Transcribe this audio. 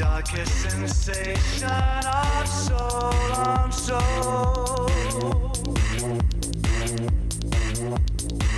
darkest sensation of soul on soul. Soul